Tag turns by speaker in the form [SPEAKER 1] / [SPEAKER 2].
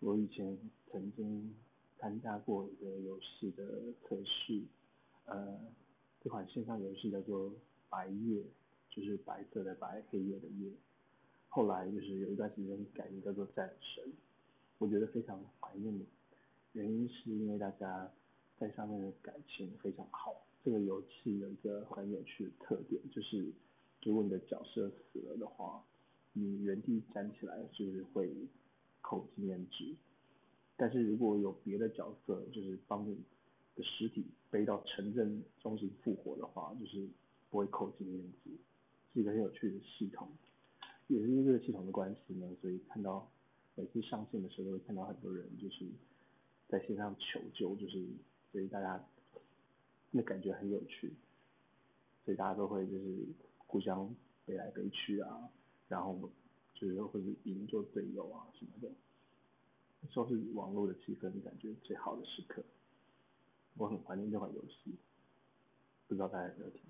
[SPEAKER 1] 我以前曾经参加过一个游戏的测试，呃，这款线上游戏叫做《白夜》，就是白色的白，黑夜的夜。后来就是有一段时间改名叫做《战神》，我觉得非常怀念，原因是因为大家在上面的感情非常好。这个游戏有一个很有趣的特点，就是如果你的角色死了的话，你原地站起来就是会扣经验值，但是如果有别的角色就是帮你的尸体背到城镇中心复活的话，就是不会扣经验值，是一个很有趣的系统。也是因为这个系统的关系呢，所以看到每次上线的时候都会看到很多人就是在线上求救，就是所以大家那感觉很有趣，所以大家都会就是互相背来背去啊，然后就是或者赢做队友啊什么的，说是网络的气氛感觉最好的时刻，我很怀念这款游戏，不知道大家有没有听。